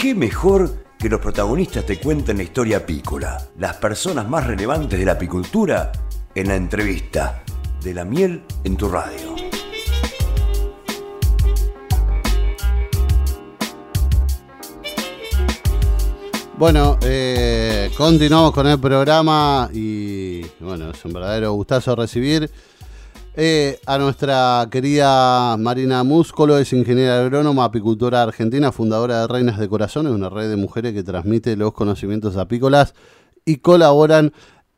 ¿Qué mejor que los protagonistas te cuenten la historia apícola? Las personas más relevantes de la apicultura en la entrevista de la miel en tu radio. Bueno, eh, continuamos con el programa y bueno, es un verdadero gustazo recibir eh, a nuestra querida Marina Múscolo, es ingeniera agrónoma, apicultora argentina, fundadora de Reinas de Corazones, una red de mujeres que transmite los conocimientos apícolas y colaboran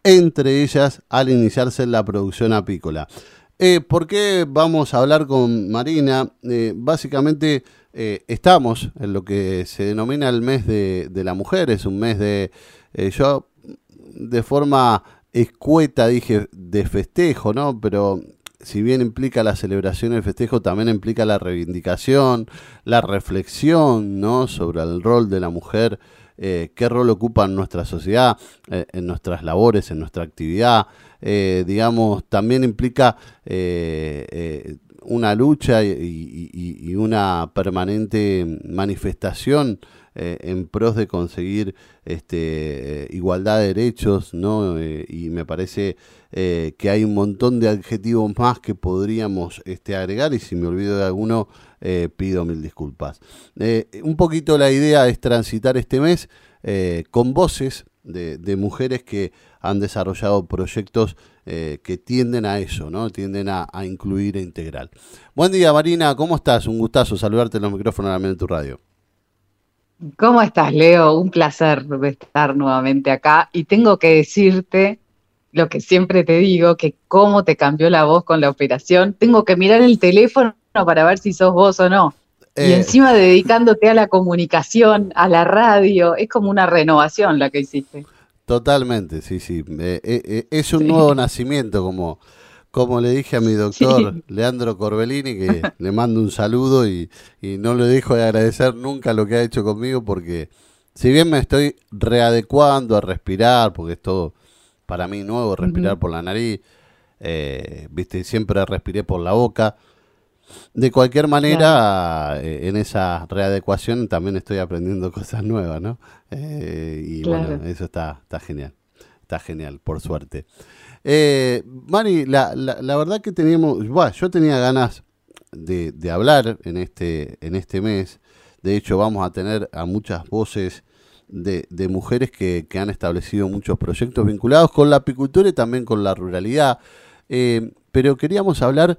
entre ellas al iniciarse la producción apícola. Eh, ¿Por qué vamos a hablar con Marina? Eh, básicamente estamos en lo que se denomina el mes de, la mujer, es un mes de, yo de forma escueta dije de festejo, ¿no? Pero si bien implica la celebración y el festejo, también implica la reivindicación, la reflexión, ¿no? Sobre el rol de la mujer eh, qué rol ocupa en nuestra sociedad, eh, en nuestras labores, en nuestra actividad. Eh, digamos, también implica una lucha y, una permanente manifestación en pros de conseguir este, igualdad de derechos, ¿no? y me parece que hay un montón de adjetivos más que podríamos este, agregar, y si me olvido de alguno, eh, pido mil disculpas. Eh, un poquito la idea es transitar este mes eh, con voces de, mujeres que han desarrollado proyectos que tienden a eso, ¿no? Tienden a, incluir e integrar. Buen día, Marina, ¿cómo estás? Un gustazo saludarte en los micrófonos de la tu radio. ¿Cómo estás, Leo? Un placer estar nuevamente acá y tengo que decirte lo que siempre te digo, que cómo te cambió la voz con la operación. Tengo que mirar el teléfono para ver si sos vos o no. y eh, encima dedicándote a la comunicación, a la radio, es como una renovación la que hiciste. Totalmente, sí, sí. Eh, eh, es un nuevo nacimiento, como, como le dije a mi doctor Leandro Corbellini, que le mando un saludo y, no le dejo de agradecer nunca lo que ha hecho conmigo, porque si bien me estoy readecuando a respirar, porque es todo para mí nuevo, respirar por la nariz, viste, siempre respiré por la boca. De cualquier manera, eh, en esa readecuación también estoy aprendiendo cosas nuevas, ¿no? Eh, y bueno, eso está, está genial, está genial, por suerte. Eh, Mari, la, la, verdad que teníamos, yo tenía ganas de, de, hablar en este, en este mes. De hecho, vamos a tener a muchas voces de, de mujeres que, que, han establecido muchos proyectos vinculados con la apicultura y también con la ruralidad. pero queríamos hablar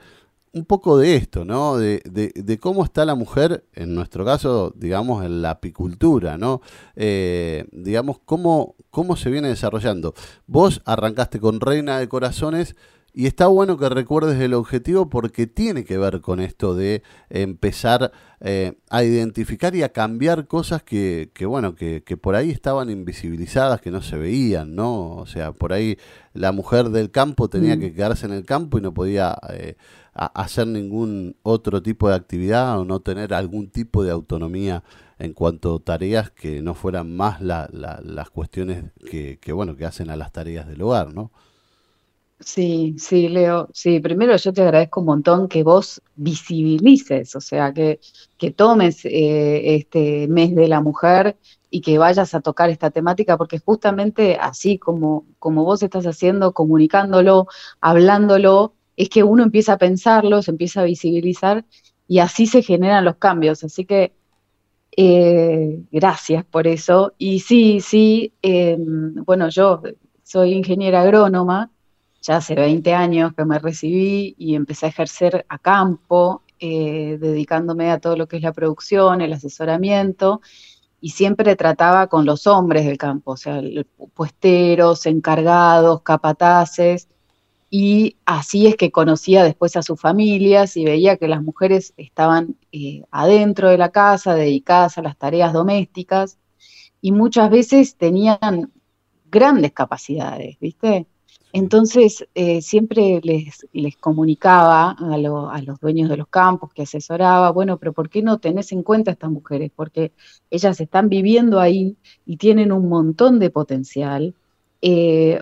un poco de esto, ¿no? De, de, cómo está la mujer, en nuestro caso, digamos, en la apicultura, ¿no? Eh, digamos, cómo, cómo se viene desarrollando. Vos arrancaste con Reina de Corazones y está bueno que recuerdes el objetivo porque tiene que ver con esto de empezar eh, a identificar y a cambiar cosas que, que bueno, que, que, por ahí estaban invisibilizadas, que no se veían, ¿no? O sea, por ahí la mujer del campo tenía mm. que quedarse en el campo y no podía... Eh, hacer ningún otro tipo de actividad o no tener algún tipo de autonomía en cuanto a tareas que no fueran más las cuestiones que, bueno que hacen a las tareas del hogar, ¿no? Sí, sí, Leo. Sí, primero yo te agradezco un montón que vos visibilices, o sea, que, que tomes eh, este mes de la mujer y que vayas a tocar esta temática, porque justamente así como, como vos estás haciendo, comunicándolo, hablándolo, es que uno empieza a pensarlo, se empieza a visibilizar y así se generan los cambios. Así que eh, gracias por eso. Y sí, sí, em, bueno, yo soy ingeniera agrónoma, ya hace 20 años que me recibí y empecé a ejercer a campo, eh, dedicándome a todo lo que es la producción, el asesoramiento, y siempre trataba con los hombres del campo, o sea, puesteros, encargados, capataces, y así es que conocía después a sus familias y veía que las mujeres estaban eh, adentro de la casa, dedicadas a las tareas domésticas y muchas veces tenían grandes capacidades, ¿viste? Entonces eh, siempre les, les comunicaba a, a, los dueños de los campos que asesoraba, bueno, pero ¿por qué no tenés en cuenta a estas mujeres? Porque ellas están viviendo ahí y tienen un montón de potencial eh,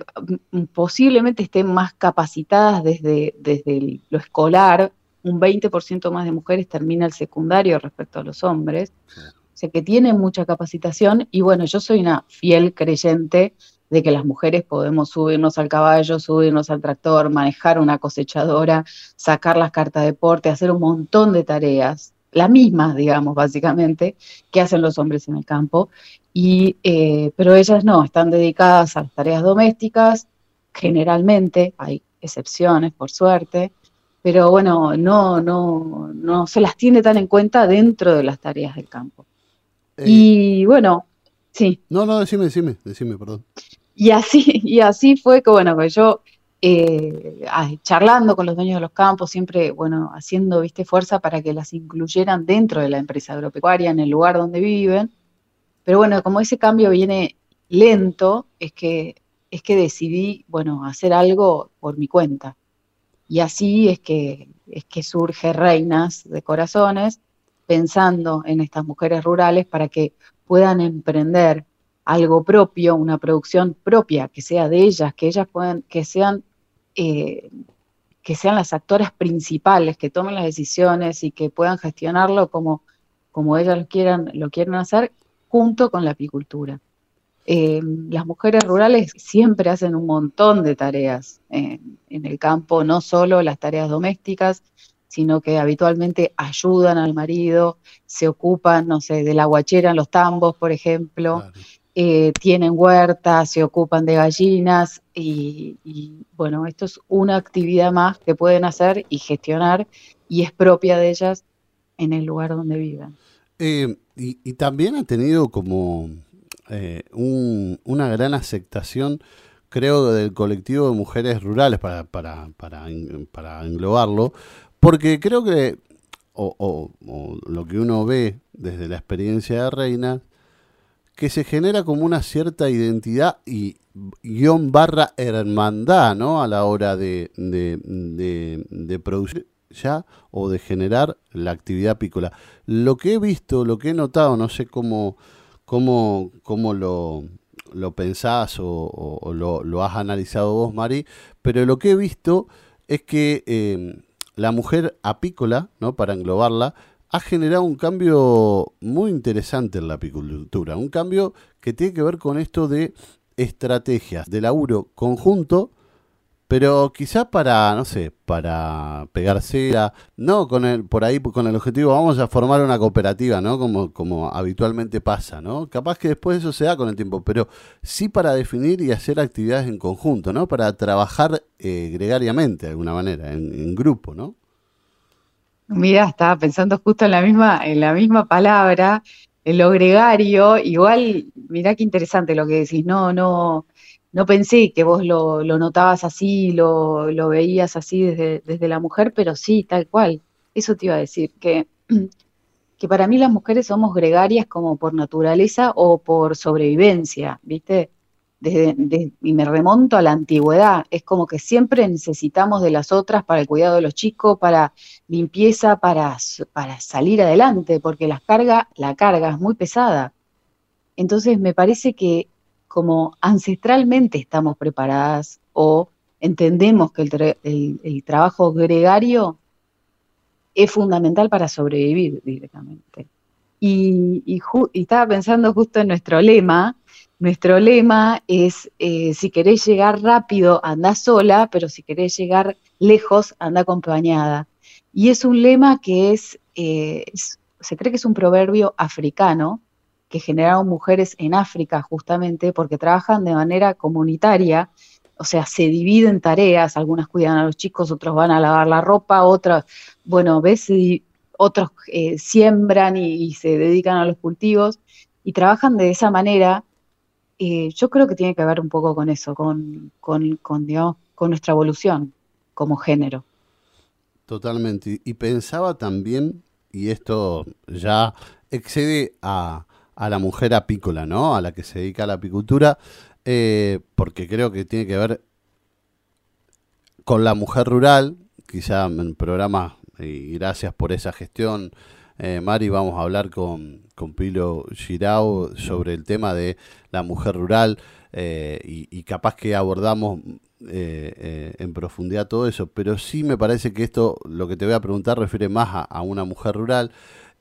posiblemente estén más capacitadas desde, desde lo escolar, un 20% más de mujeres termina el secundario respecto a los hombres. O sea, que tienen mucha capacitación y bueno, yo soy una fiel creyente de que las mujeres podemos subirnos al caballo, subirnos al tractor, manejar una cosechadora, sacar las cartas de deporte, hacer un montón de tareas, las mismas, digamos, básicamente, que hacen los hombres en el campo. Y, eh, pero ellas no, están dedicadas a las tareas domésticas, generalmente, hay excepciones, por suerte, pero bueno, no, no, no se las tiene tan en cuenta dentro de las tareas del campo. Eh, y bueno, sí. No, no, decime, decime, decime, perdón. Y así, y así fue que, bueno, que yo eh, charlando con los dueños de los campos, siempre, bueno, haciendo, viste, fuerza para que las incluyeran dentro de la empresa agropecuaria, en el lugar donde viven. Pero bueno, como ese cambio viene lento, es que, es que decidí, bueno, hacer algo por mi cuenta. Y así es que, es que surge Reinas de Corazones, pensando en estas mujeres rurales para que puedan emprender algo propio, una producción propia, que sea de ellas, que ellas puedan, que sean, eh, que sean las actoras principales, que tomen las decisiones y que puedan gestionarlo como, como ellas lo quieran, lo quieran hacer, junto con la apicultura. Eh, las mujeres rurales siempre hacen un montón de tareas en el campo, no solo las tareas domésticas, sino que habitualmente ayudan al marido, se ocupan, no sé, de la guachera en los tambos, por ejemplo, eh, tienen huertas, se ocupan de gallinas y, bueno, esto es una actividad más que pueden hacer y gestionar y es propia de ellas en el lugar donde viven. Eh, y, también ha tenido como eh, una gran aceptación, creo, del colectivo de mujeres rurales, para englobarlo, porque creo que, o, lo que uno ve desde la experiencia de Reina, que se genera como una cierta identidad y guion barra hermandad, ¿no? A la hora de, de, de producir ya o de generar la actividad apícola. Lo que he visto, lo que he notado, no sé cómo cómo, cómo lo, lo pensás o, lo, has analizado vos, Mari, pero lo que he visto es que em, la mujer apícola, ¿no? para englobarla, ha generado un cambio muy interesante en la apicultura, un cambio que tiene que ver con esto de estrategias de laburo conjunto pero quizá para, no sé, para pegar cera, no con el, por ahí con el objetivo, vamos a formar una cooperativa, ¿no? Como, como habitualmente pasa, ¿no? Capaz que después eso se da con el tiempo, pero sí para definir y hacer actividades en conjunto, ¿no? Para trabajar eh, gregariamente de alguna manera, en, grupo, ¿no? Mira, estaba pensando justo en la misma, en la misma palabra, en lo gregario, igual, mirá qué interesante lo que decís, no, no, no pensé que vos lo, notabas así, lo, lo veías así desde, desde, la mujer, pero sí, tal cual. Eso te iba a decir, que, que para mí las mujeres somos gregarias como por naturaleza o por sobrevivencia, ¿viste? Y me remonto a la antigüedad, es como que siempre necesitamos de las otras para el cuidado de los chicos, para limpieza, para, para salir adelante, porque la carga, la carga es muy pesada. Entonces me parece que como ancestralmente estamos preparadas o entendemos que el, trabajo gregario es fundamental para sobrevivir directamente. Y, estaba pensando justo en nuestro lema. Nuestro lema es, eh, si querés llegar rápido, anda sola, pero si querés llegar lejos, anda acompañada. Y es un lema que es, eh, se cree que es un proverbio africano, que generaron mujeres en África justamente porque trabajan de manera comunitaria, o sea, se dividen tareas, algunas cuidan a los chicos, otros van a lavar la ropa, otras, bueno, ves, otros eh, siembran y, se dedican a los cultivos y trabajan de esa manera. Eh, yo creo que tiene que ver un poco con eso, con, con, con, con nuestra evolución como género. Totalmente. Y pensaba también, y esto ya excede a, a la mujer apícola, ¿no? A la que se dedica a la apicultura, eh, porque creo que tiene que ver con la mujer rural, quizá en programa, y gracias por esa gestión, eh, Mari, vamos a hablar con, con Pilo Girao sobre el tema de la mujer rural eh, y, capaz que abordamos en profundidad todo eso, pero sí me parece que esto, lo que te voy a preguntar, refiere más a una mujer rural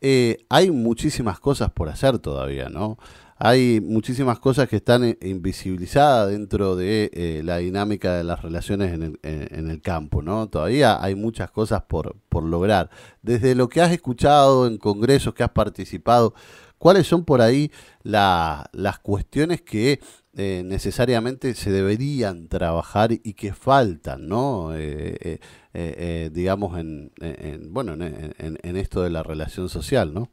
eh, hay muchísimas cosas por hacer todavía, ¿no? Hay muchísimas cosas que están eh, invisibilizadas dentro de eh, la dinámica de las relaciones en el, en el, campo, ¿no? Todavía hay muchas cosas por, por lograr. Desde lo que has escuchado en congresos que has participado, ¿cuáles son por ahí las cuestiones que eh, necesariamente se deberían trabajar y que faltan, ¿no? Eh, eh, digamos, en, bueno, en, esto de la relación social, ¿no?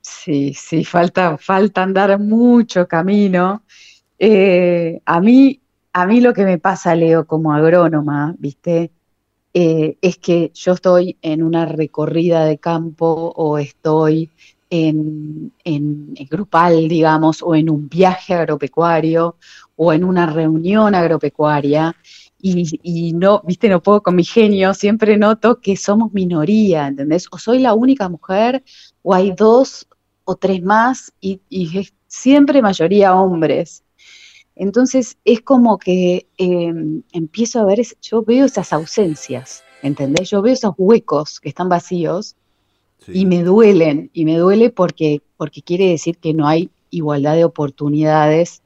Sí, sí, falta, falta andar mucho camino. a mí, a mí lo que me pasa, Leo, como agrónoma, ¿viste? es que yo estoy en una recorrida de campo o estoy en, grupal, digamos, o en un viaje agropecuario o en una reunión agropecuaria. Y, no, viste, no puedo con mi genio, siempre noto que somos minoría, ¿entendés? O soy la única mujer, o hay dos o tres más, y, es siempre mayoría hombres. Entonces es como que em, empiezo a ver, yo veo esas ausencias, ¿entendés? Yo veo esos huecos que están vacíos y me duelen, y me duele porque, porque quiere decir que no hay igualdad de oportunidades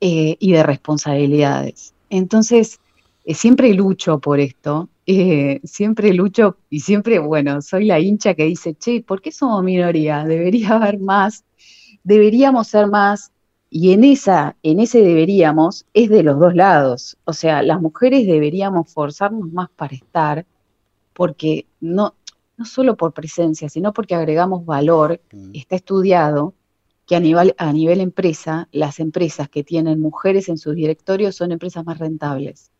eh, y de responsabilidades. Entonces, eh, siempre lucho por esto, eh, siempre lucho y siempre, bueno, soy la hincha que dice, che, ¿por qué somos minoría? Debería haber más, deberíamos ser más, y en esa, en ese deberíamos, es de los dos lados. O sea, las mujeres deberíamos forzarnos más para estar, porque no, no solo por presencia, sino porque agregamos valor, mm. está estudiado que a nivel, a nivel empresa, las empresas que tienen mujeres en sus directorios son empresas más rentables.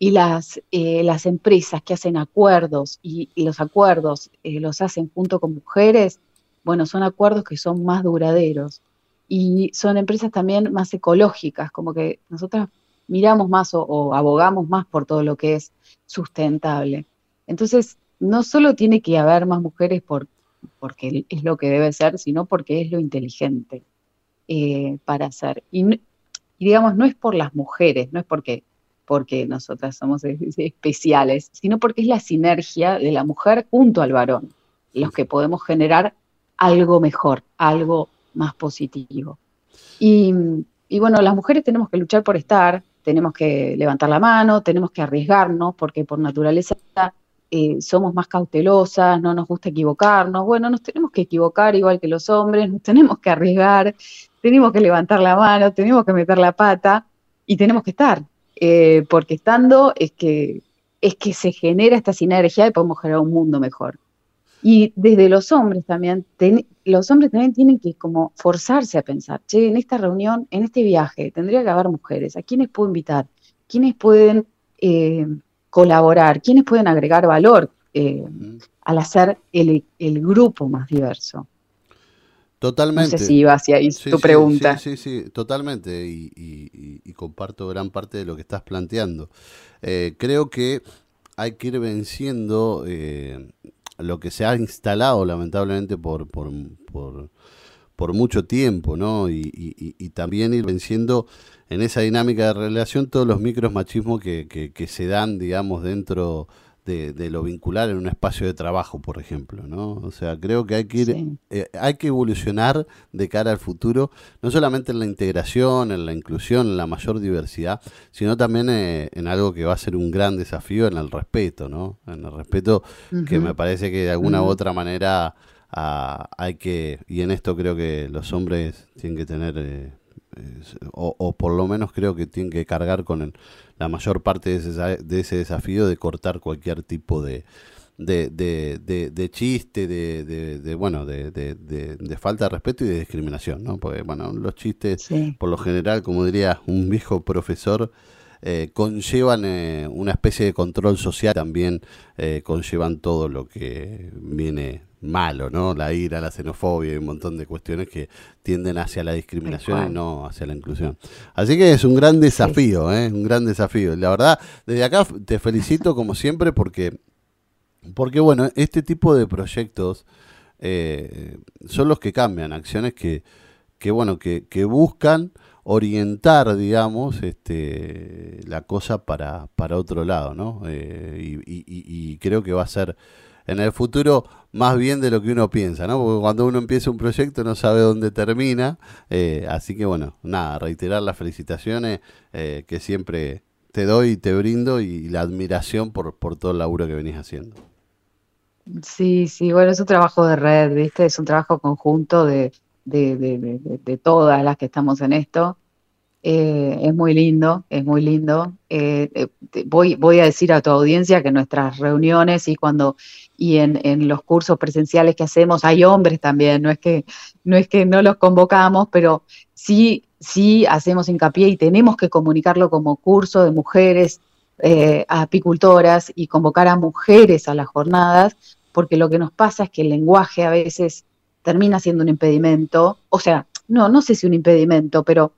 Y las, eh, las empresas que hacen acuerdos y, los acuerdos eh, los hacen junto con mujeres, bueno, son acuerdos que son más duraderos. Y son empresas también más ecológicas, como que nosotras miramos más o abogamos más por todo lo que es sustentable. Entonces, no solo tiene que haber más mujeres por, porque es lo que debe ser, sino porque es lo inteligente eh, para hacer. Y, digamos, no es por las mujeres, no es porque, porque nosotras somos especiales, sino porque es la sinergia de la mujer junto al varón, los que podemos generar algo mejor, algo más positivo. Y, y bueno, las mujeres tenemos que luchar por estar, tenemos que levantar la mano, tenemos que arriesgarnos, porque por naturaleza eh, somos más cautelosas, no nos gusta equivocarnos. Bueno, nos tenemos que equivocar igual que los hombres, nos tenemos que arriesgar, tenemos que levantar la mano, tenemos que meter la pata y tenemos que estar, eh, porque estando es que, es que se genera esta sinergia y podemos generar un mundo mejor. Y desde los hombres también, los hombres también tienen que como forzarse a pensar, che, en esta reunión, en este viaje, tendría que haber mujeres, ¿a quiénes puedo invitar? ¿Quiénes pueden eh, colaborar, quiénes pueden agregar valor eh, al hacer el, grupo más diverso. Totalmente. No sé si iba hacia ahí tu pregunta. Sí, sí, sí, totalmente. Y, comparto gran parte de lo que estás planteando. Eh, creo que hay que ir venciendo eh, lo que se ha instalado lamentablemente por, por, por, mucho tiempo, ¿no? Y, también ir venciendo en esa dinámica de relación todos los micros machismos que, que, se dan, digamos, dentro de, lo vincular en un espacio de trabajo, por ejemplo, ¿no? O sea, creo que hay que ir, eh, hay que evolucionar de cara al futuro, no solamente en la integración, en la inclusión, en la mayor diversidad, sino también eh, en algo que va a ser un gran desafío, en el respeto, ¿no? En el respeto que me parece que de alguna u otra manera ah, hay que, y en esto creo que los hombres tienen que tener... Eh, o, por lo menos creo que tienen que cargar con la mayor parte de ese, de ese, desafío de cortar cualquier tipo de, de, de, chiste, de, bueno, de, falta de respeto y de discriminación, ¿no? Porque, bueno, los chistes, por lo general, como diría un viejo profesor, eh, conllevan eh, una especie de control social, también eh, conllevan todo lo que viene malo, ¿no? La ira, la xenofobia y un montón de cuestiones que tienden hacia la discriminación y no hacia la inclusión. Así que es un gran desafío, ¿eh? Un gran desafío. La verdad, desde acá te felicito como siempre porque, porque bueno, este tipo de proyectos eh, son los que cambian, acciones que, que bueno, que, que buscan orientar, digamos, este, la cosa para, para otro lado, ¿no? Eh, y, y, y, creo que va a ser en el futuro más bien de lo que uno piensa, ¿no? Porque cuando uno empieza un proyecto no sabe dónde termina. Eh, así que bueno, nada, reiterar las felicitaciones eh, que siempre te doy y te brindo y la admiración por, por todo el laburo que venís haciendo. Sí, sí, bueno, es un trabajo de red, ¿viste? Es un trabajo conjunto de, de, todas las que estamos en esto. Eh, es muy lindo, es muy lindo. Voy, voy a decir a tu audiencia que nuestras reuniones y cuando y en, en, los cursos presenciales que hacemos hay hombres también, no es que no es que no los convocamos, pero sí, sí hacemos hincapié y tenemos que comunicarlo como curso de mujeres apicultoras y convocar a mujeres a las jornadas, porque lo que nos pasa es que el lenguaje a veces termina siendo un impedimento, o sea, no, no sé si un impedimento, pero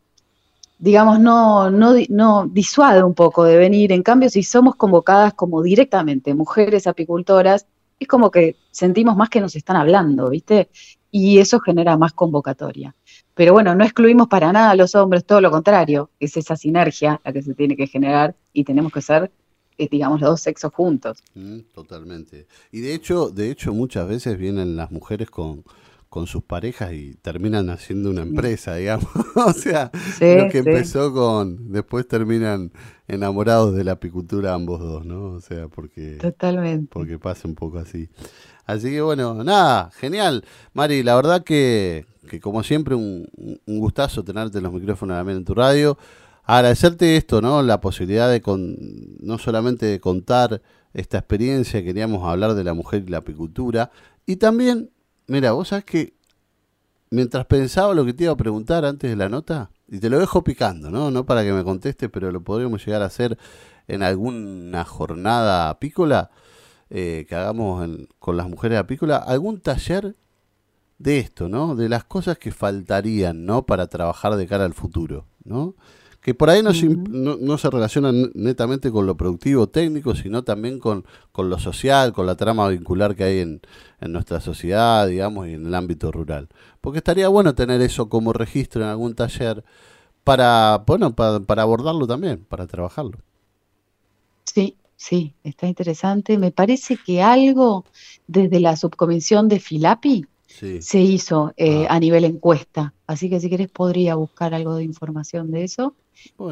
digamos, no, no, no disuade un poco de venir. En cambio, si somos convocadas como directamente mujeres apicultoras, es como que sentimos más que nos están hablando, ¿viste? Y eso genera más convocatoria. Pero bueno, no excluimos para nada a los hombres, todo lo contrario, es esa sinergia la que se tiene que generar y tenemos que ser, eh, digamos, los dos sexos juntos. Mm, totalmente. Y de hecho, de hecho, muchas veces vienen las mujeres con, con sus parejas y terminan haciendo una empresa, digamos. o sea, lo que empezó con, después terminan enamorados de la apicultura ambos dos, ¿no? O sea, porque Totalmente. porque pasa un poco así. Así que bueno, nada, genial. Mari, la verdad que, que como siempre un, un gustazo tenerte en los micrófonos también en tu radio. Agradecerte esto, ¿no? La posibilidad de con, no solamente de contar esta experiencia, queríamos hablar de la mujer y la apicultura, y también Mira, vos sabés que mientras pensaba lo que te iba a preguntar antes de la nota, y te lo dejo picando, ¿no? No para que me contestes, pero lo podríamos llegar a hacer en alguna jornada apícola eh, que hagamos con las mujeres apícola, algún taller de esto, ¿no? De las cosas que faltarían, ¿no? Para trabajar de cara al futuro, ¿no? Que por ahí no, se, no, se relaciona netamente con lo productivo técnico, sino también con, con lo social, con la trama vincular que hay en, en, nuestra sociedad, digamos, y en el ámbito rural. Porque estaría bueno tener eso como registro en algún taller para, bueno, para, para abordarlo también, para trabajarlo. Sí, sí, está interesante. Me parece que algo desde la subcomisión de Filapi se hizo eh, ah. a nivel encuesta. Así que si querés podría buscar algo de información de eso.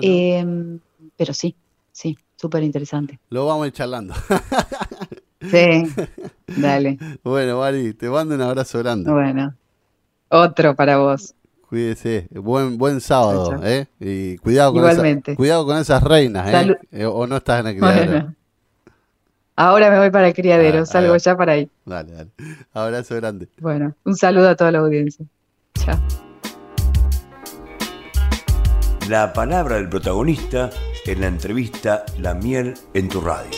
Em, pero sí, sí, súper interesante. Lo vamos a ir charlando. sí, dale. Bueno, Mari, te mando un abrazo grande. Bueno, otro para vos. Cuídese, buen buen sábado, ¿eh? Y cuidado con, cuidado con esas reinas, ¿eh? ¿eh? O no estás en el criadero. Ahora me voy para el criadero, ah, salgo ya para ahí. Dale, dale. Abrazo grande. Bueno, un saludo a toda la audiencia. Chao. La palabra del protagonista en la entrevista La miel en tu radio.